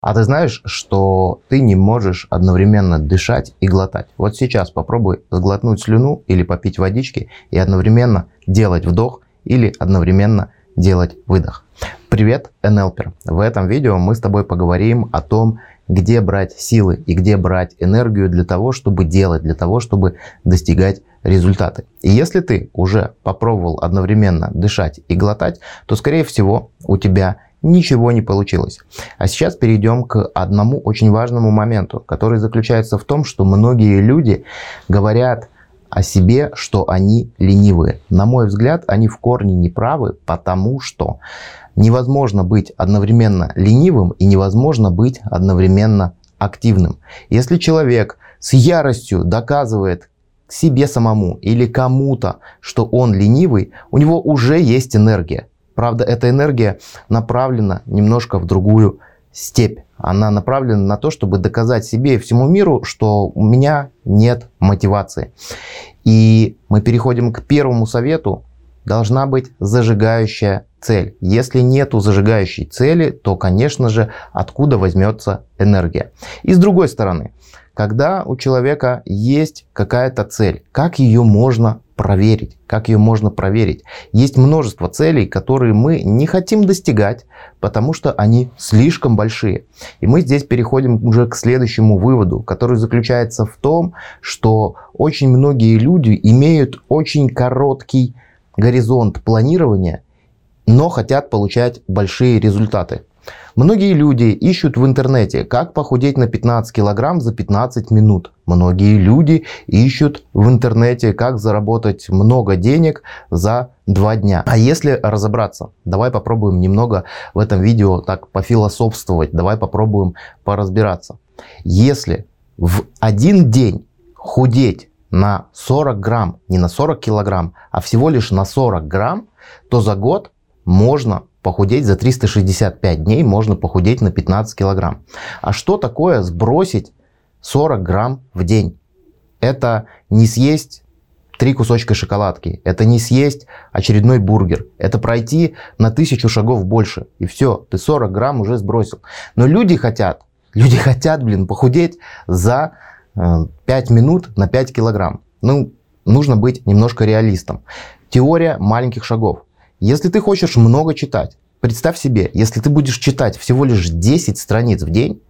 А ты знаешь, что ты не можешь одновременно дышать и глотать? Вот сейчас попробуй сглотнуть слюну или попить водички и одновременно делать вдох или одновременно делать выдох. Привет, НЛПер! В этом видео мы с тобой поговорим о том, где брать силы и где брать энергию для того, чтобы делать, для того, чтобы достигать результаты. И если ты уже попробовал одновременно дышать и глотать, то, скорее всего, у тебя ничего не получилось. А сейчас перейдем к одному очень важному моменту, который заключается в том, что многие люди говорят о себе, что они ленивые. На мой взгляд, они в корне не правы, потому что невозможно быть одновременно ленивым и невозможно быть одновременно активным. Если человек с яростью доказывает себе самому или кому-то, что он ленивый, у него уже есть энергия. Правда, эта энергия направлена немножко в другую степь. Она направлена на то, чтобы доказать себе и всему миру, что у меня нет мотивации. И мы переходим к первому совету. Должна быть зажигающая цель. Если нету зажигающей цели, то, конечно же, откуда возьмется энергия. И с другой стороны, когда у человека есть какая-то цель, как ее можно проверить? Как ее можно проверить? Есть множество целей, которые мы не хотим достигать, потому что они слишком большие. И мы здесь переходим уже к следующему выводу, который заключается в том, что очень многие люди имеют очень короткий горизонт планирования, но хотят получать большие результаты. Многие люди ищут в интернете, как похудеть на 15 килограмм за 15 минут. Многие люди ищут в интернете, как заработать много денег за 2 дня. А если разобраться, давай попробуем немного в этом видео так пофилософствовать, давай попробуем поразбираться. Если в один день худеть на 40 грамм, не на 40 килограмм, а всего лишь на 40 грамм, то за год можно похудеть за 365 дней, можно похудеть на 15 килограмм. А что такое сбросить 40 грамм в день? Это не съесть три кусочка шоколадки, это не съесть очередной бургер, это пройти на тысячу шагов больше. И все, ты 40 грамм уже сбросил. Но люди хотят, люди хотят, блин, похудеть за 5 э, минут на 5 килограмм. Ну, нужно быть немножко реалистом. Теория маленьких шагов. Если ты хочешь много читать, представь себе, если ты будешь читать всего лишь 10 страниц в день,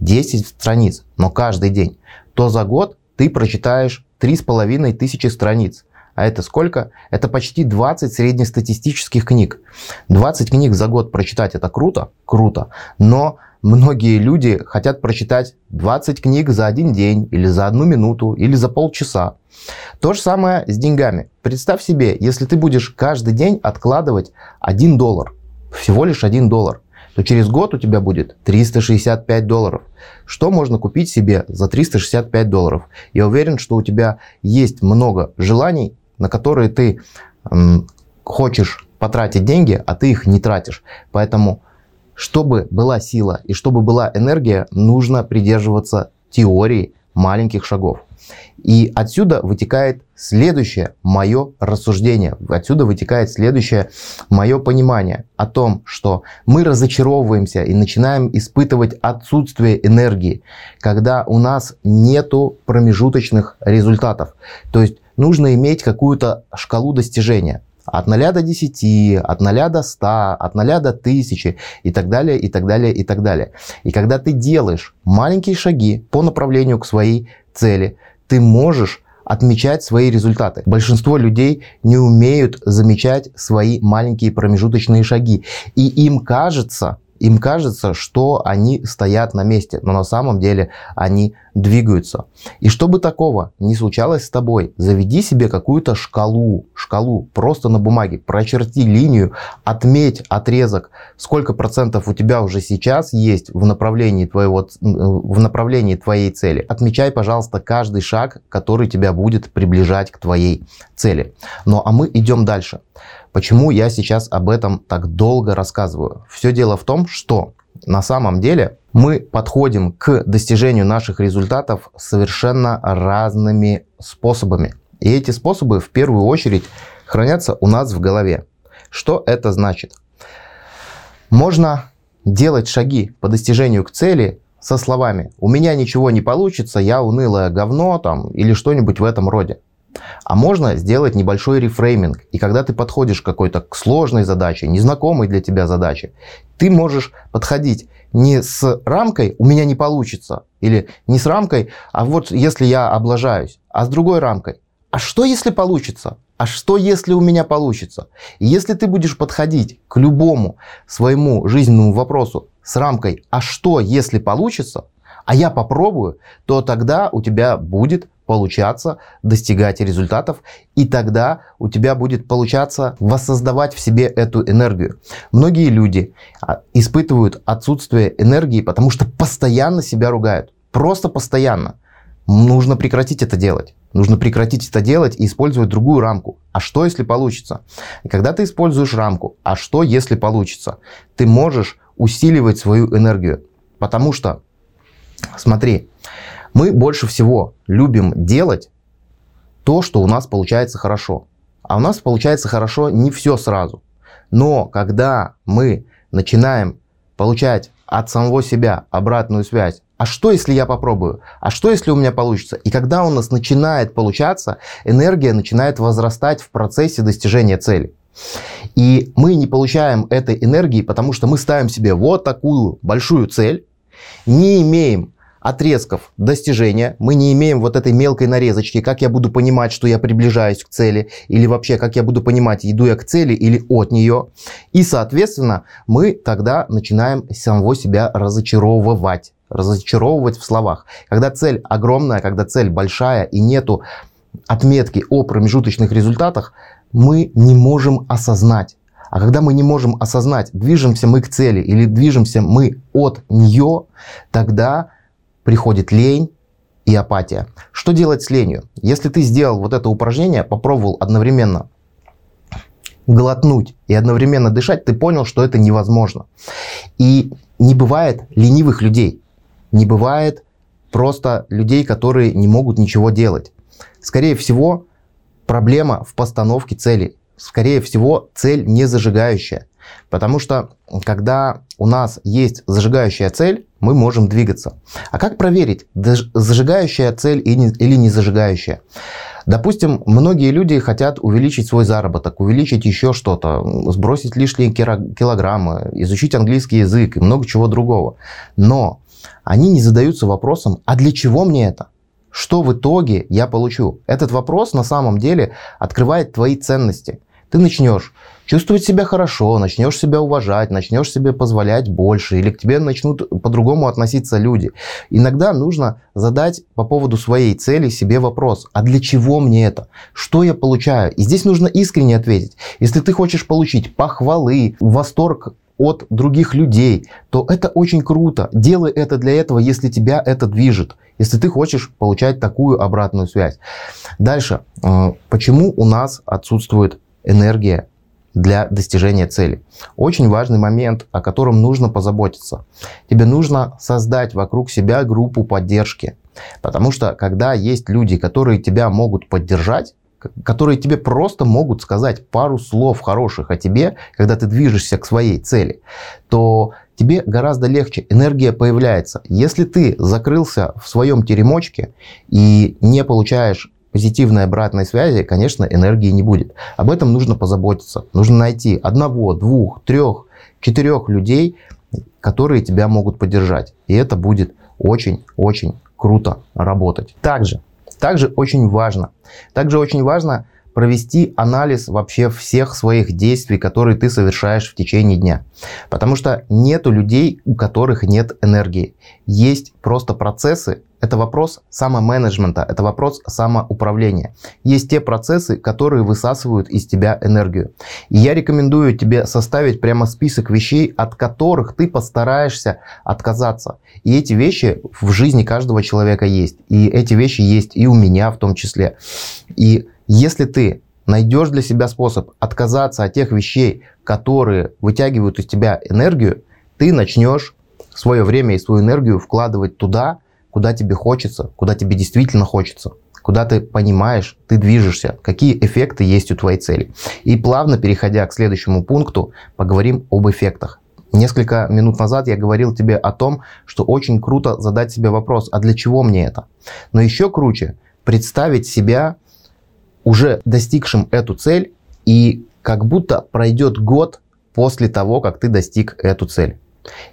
10 страниц, но каждый день, то за год ты прочитаешь 3,5 тысячи страниц. А это сколько? Это почти 20 среднестатистических книг. 20 книг за год прочитать это круто? Круто. Но многие люди хотят прочитать 20 книг за один день, или за одну минуту, или за полчаса. То же самое с деньгами. Представь себе, если ты будешь каждый день откладывать 1 доллар, всего лишь 1 доллар, то через год у тебя будет 365 долларов. Что можно купить себе за 365 долларов? Я уверен, что у тебя есть много желаний, на которые ты м, хочешь потратить деньги, а ты их не тратишь. Поэтому, чтобы была сила и чтобы была энергия, нужно придерживаться теории маленьких шагов. И отсюда вытекает следующее мое рассуждение, отсюда вытекает следующее мое понимание о том, что мы разочаровываемся и начинаем испытывать отсутствие энергии, когда у нас нету промежуточных результатов. То есть нужно иметь какую-то шкалу достижения. От 0 до 10, от 0 до 100, от 0 до 1000 и так далее, и так далее, и так далее. И когда ты делаешь маленькие шаги по направлению к своей цели, ты можешь отмечать свои результаты. Большинство людей не умеют замечать свои маленькие промежуточные шаги. И им кажется, им кажется, что они стоят на месте, но на самом деле они двигаются. И чтобы такого не случалось с тобой, заведи себе какую-то шкалу, шкалу просто на бумаге, прочерти линию, отметь отрезок, сколько процентов у тебя уже сейчас есть в направлении твоего, в направлении твоей цели. Отмечай, пожалуйста, каждый шаг, который тебя будет приближать к твоей цели. Ну а мы идем дальше. Почему я сейчас об этом так долго рассказываю? Все дело в том, что на самом деле мы подходим к достижению наших результатов совершенно разными способами. И эти способы в первую очередь хранятся у нас в голове. Что это значит? Можно делать шаги по достижению к цели со словами «у меня ничего не получится, я унылое говно» там, или что-нибудь в этом роде. А можно сделать небольшой рефрейминг. И когда ты подходишь к какой-то сложной задаче, незнакомой для тебя задаче, ты можешь подходить не с рамкой «у меня не получится» или не с рамкой «а вот если я облажаюсь», а с другой рамкой «а что если получится?» А что, если у меня получится? И если ты будешь подходить к любому своему жизненному вопросу с рамкой «а что, если получится?», а я попробую, то тогда у тебя будет получаться достигать результатов, и тогда у тебя будет получаться воссоздавать в себе эту энергию. Многие люди а, испытывают отсутствие энергии, потому что постоянно себя ругают. Просто постоянно. Нужно прекратить это делать. Нужно прекратить это делать и использовать другую рамку. А что, если получится? Когда ты используешь рамку, а что, если получится, ты можешь усиливать свою энергию. Потому что, смотри, мы больше всего любим делать то, что у нас получается хорошо. А у нас получается хорошо не все сразу. Но когда мы начинаем получать от самого себя обратную связь, а что, если я попробую? А что, если у меня получится? И когда у нас начинает получаться, энергия начинает возрастать в процессе достижения цели. И мы не получаем этой энергии, потому что мы ставим себе вот такую большую цель, не имеем отрезков достижения. Мы не имеем вот этой мелкой нарезочки, как я буду понимать, что я приближаюсь к цели, или вообще, как я буду понимать, иду я к цели или от нее. И, соответственно, мы тогда начинаем самого себя разочаровывать. Разочаровывать в словах. Когда цель огромная, когда цель большая и нету отметки о промежуточных результатах, мы не можем осознать. А когда мы не можем осознать, движемся мы к цели или движемся мы от нее, тогда приходит лень и апатия. Что делать с ленью? Если ты сделал вот это упражнение, попробовал одновременно глотнуть и одновременно дышать, ты понял, что это невозможно. И не бывает ленивых людей. Не бывает просто людей, которые не могут ничего делать. Скорее всего, проблема в постановке цели. Скорее всего, цель не зажигающая. Потому что когда у нас есть зажигающая цель, мы можем двигаться. А как проверить, зажигающая цель или не зажигающая? Допустим, многие люди хотят увеличить свой заработок, увеличить еще что-то, сбросить лишние килограммы, изучить английский язык и много чего другого. Но они не задаются вопросом, а для чего мне это? Что в итоге я получу? Этот вопрос на самом деле открывает твои ценности. Ты начнешь чувствовать себя хорошо, начнешь себя уважать, начнешь себе позволять больше, или к тебе начнут по-другому относиться люди. Иногда нужно задать по поводу своей цели себе вопрос, а для чего мне это? Что я получаю? И здесь нужно искренне ответить. Если ты хочешь получить похвалы, восторг от других людей, то это очень круто. Делай это для этого, если тебя это движет, если ты хочешь получать такую обратную связь. Дальше. Э, почему у нас отсутствует энергия для достижения цели. Очень важный момент, о котором нужно позаботиться. Тебе нужно создать вокруг себя группу поддержки. Потому что когда есть люди, которые тебя могут поддержать, которые тебе просто могут сказать пару слов хороших о тебе, когда ты движешься к своей цели, то тебе гораздо легче, энергия появляется. Если ты закрылся в своем теремочке и не получаешь позитивной обратной связи, конечно, энергии не будет. Об этом нужно позаботиться. Нужно найти одного, двух, трех, четырех людей, которые тебя могут поддержать. И это будет очень-очень круто работать. Также, также очень важно, также очень важно провести анализ вообще всех своих действий, которые ты совершаешь в течение дня. Потому что нету людей, у которых нет энергии. Есть просто процессы, это вопрос самоменеджмента, это вопрос самоуправления. Есть те процессы, которые высасывают из тебя энергию. И я рекомендую тебе составить прямо список вещей, от которых ты постараешься отказаться. И эти вещи в жизни каждого человека есть. И эти вещи есть и у меня в том числе. И если ты найдешь для себя способ отказаться от тех вещей, которые вытягивают из тебя энергию, ты начнешь свое время и свою энергию вкладывать туда, куда тебе хочется, куда тебе действительно хочется, куда ты понимаешь, ты движешься, какие эффекты есть у твоей цели. И плавно переходя к следующему пункту, поговорим об эффектах. Несколько минут назад я говорил тебе о том, что очень круто задать себе вопрос, а для чего мне это? Но еще круче представить себя уже достигшим эту цель и как будто пройдет год после того, как ты достиг эту цель.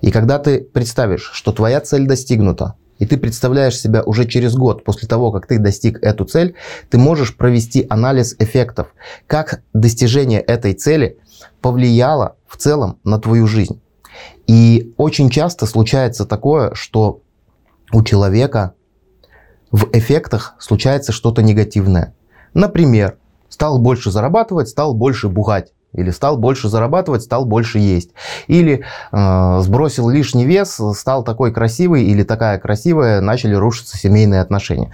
И когда ты представишь, что твоя цель достигнута, и ты представляешь себя уже через год после того, как ты достиг эту цель, ты можешь провести анализ эффектов, как достижение этой цели повлияло в целом на твою жизнь. И очень часто случается такое, что у человека в эффектах случается что-то негативное. Например, стал больше зарабатывать, стал больше бухать. Или стал больше зарабатывать, стал больше есть. Или э, сбросил лишний вес, стал такой красивый или такая красивая, начали рушиться семейные отношения.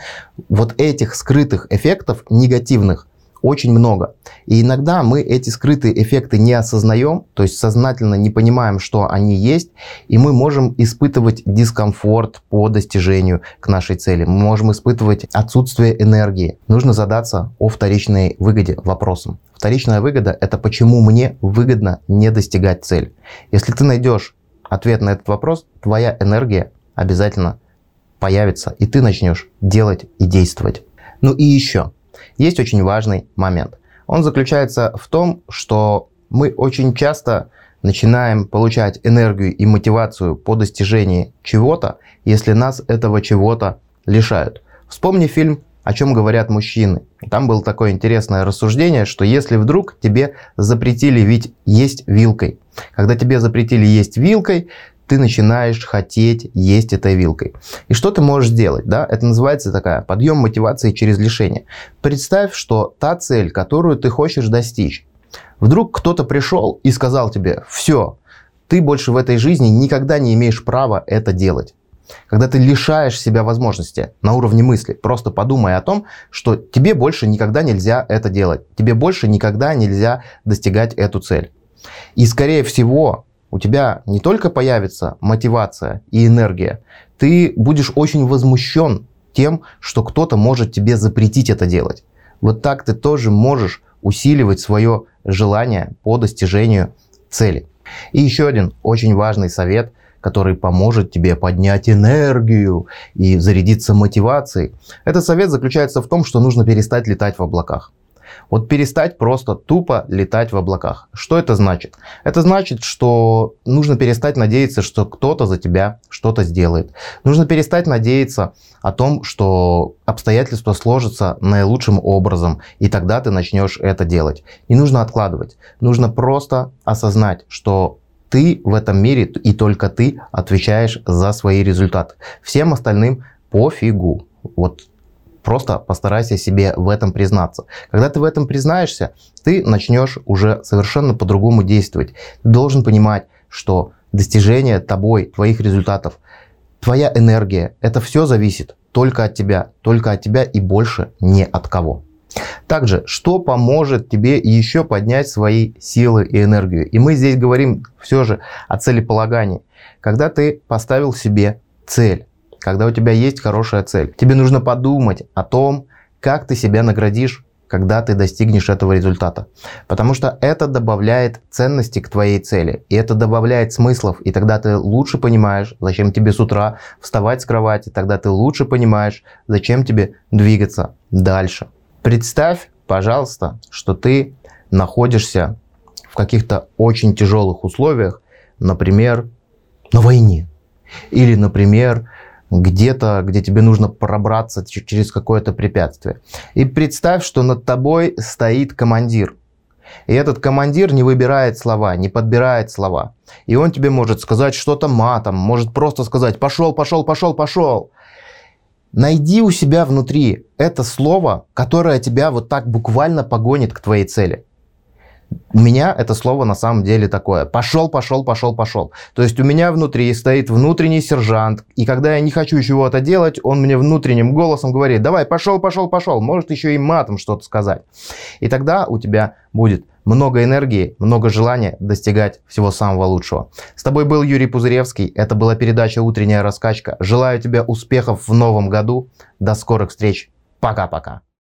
Вот этих скрытых эффектов негативных очень много. И иногда мы эти скрытые эффекты не осознаем, то есть сознательно не понимаем, что они есть, и мы можем испытывать дискомфорт по достижению к нашей цели. Мы можем испытывать отсутствие энергии. Нужно задаться о вторичной выгоде вопросом. Вторичная выгода – это почему мне выгодно не достигать цель. Если ты найдешь ответ на этот вопрос, твоя энергия обязательно появится, и ты начнешь делать и действовать. Ну и еще, есть очень важный момент. Он заключается в том, что мы очень часто начинаем получать энергию и мотивацию по достижении чего-то, если нас этого чего-то лишают. Вспомни фильм «О чем говорят мужчины». Там было такое интересное рассуждение, что если вдруг тебе запретили ведь есть вилкой, когда тебе запретили есть вилкой, ты начинаешь хотеть есть этой вилкой. И что ты можешь сделать? Да? Это называется такая подъем мотивации через лишение. Представь, что та цель, которую ты хочешь достичь, вдруг кто-то пришел и сказал тебе, все, ты больше в этой жизни никогда не имеешь права это делать. Когда ты лишаешь себя возможности на уровне мысли, просто подумай о том, что тебе больше никогда нельзя это делать. Тебе больше никогда нельзя достигать эту цель. И скорее всего, у тебя не только появится мотивация и энергия, ты будешь очень возмущен тем, что кто-то может тебе запретить это делать. Вот так ты тоже можешь усиливать свое желание по достижению цели. И еще один очень важный совет, который поможет тебе поднять энергию и зарядиться мотивацией. Этот совет заключается в том, что нужно перестать летать в облаках. Вот перестать просто тупо летать в облаках. Что это значит? Это значит, что нужно перестать надеяться, что кто-то за тебя что-то сделает. Нужно перестать надеяться о том, что обстоятельства сложатся наилучшим образом, и тогда ты начнешь это делать. Не нужно откладывать. Нужно просто осознать, что ты в этом мире и только ты отвечаешь за свои результаты. Всем остальным пофигу. Вот Просто постарайся себе в этом признаться. Когда ты в этом признаешься, ты начнешь уже совершенно по-другому действовать. Ты должен понимать, что достижение тобой, твоих результатов, твоя энергия, это все зависит только от тебя, только от тебя и больше не от кого. Также, что поможет тебе еще поднять свои силы и энергию? И мы здесь говорим все же о целеполагании. Когда ты поставил себе цель, когда у тебя есть хорошая цель. Тебе нужно подумать о том, как ты себя наградишь, когда ты достигнешь этого результата. Потому что это добавляет ценности к твоей цели. И это добавляет смыслов. И тогда ты лучше понимаешь, зачем тебе с утра вставать с кровати. Тогда ты лучше понимаешь, зачем тебе двигаться дальше. Представь, пожалуйста, что ты находишься в каких-то очень тяжелых условиях, например, на войне. Или, например, где-то, где тебе нужно пробраться через какое-то препятствие. И представь, что над тобой стоит командир. И этот командир не выбирает слова, не подбирает слова. И он тебе может сказать что-то матом, может просто сказать «пошел, пошел, пошел, пошел». Найди у себя внутри это слово, которое тебя вот так буквально погонит к твоей цели у меня это слово на самом деле такое. Пошел, пошел, пошел, пошел. То есть у меня внутри стоит внутренний сержант, и когда я не хочу чего-то делать, он мне внутренним голосом говорит, давай, пошел, пошел, пошел. Может еще и матом что-то сказать. И тогда у тебя будет много энергии, много желания достигать всего самого лучшего. С тобой был Юрий Пузыревский. Это была передача «Утренняя раскачка». Желаю тебе успехов в новом году. До скорых встреч. Пока-пока.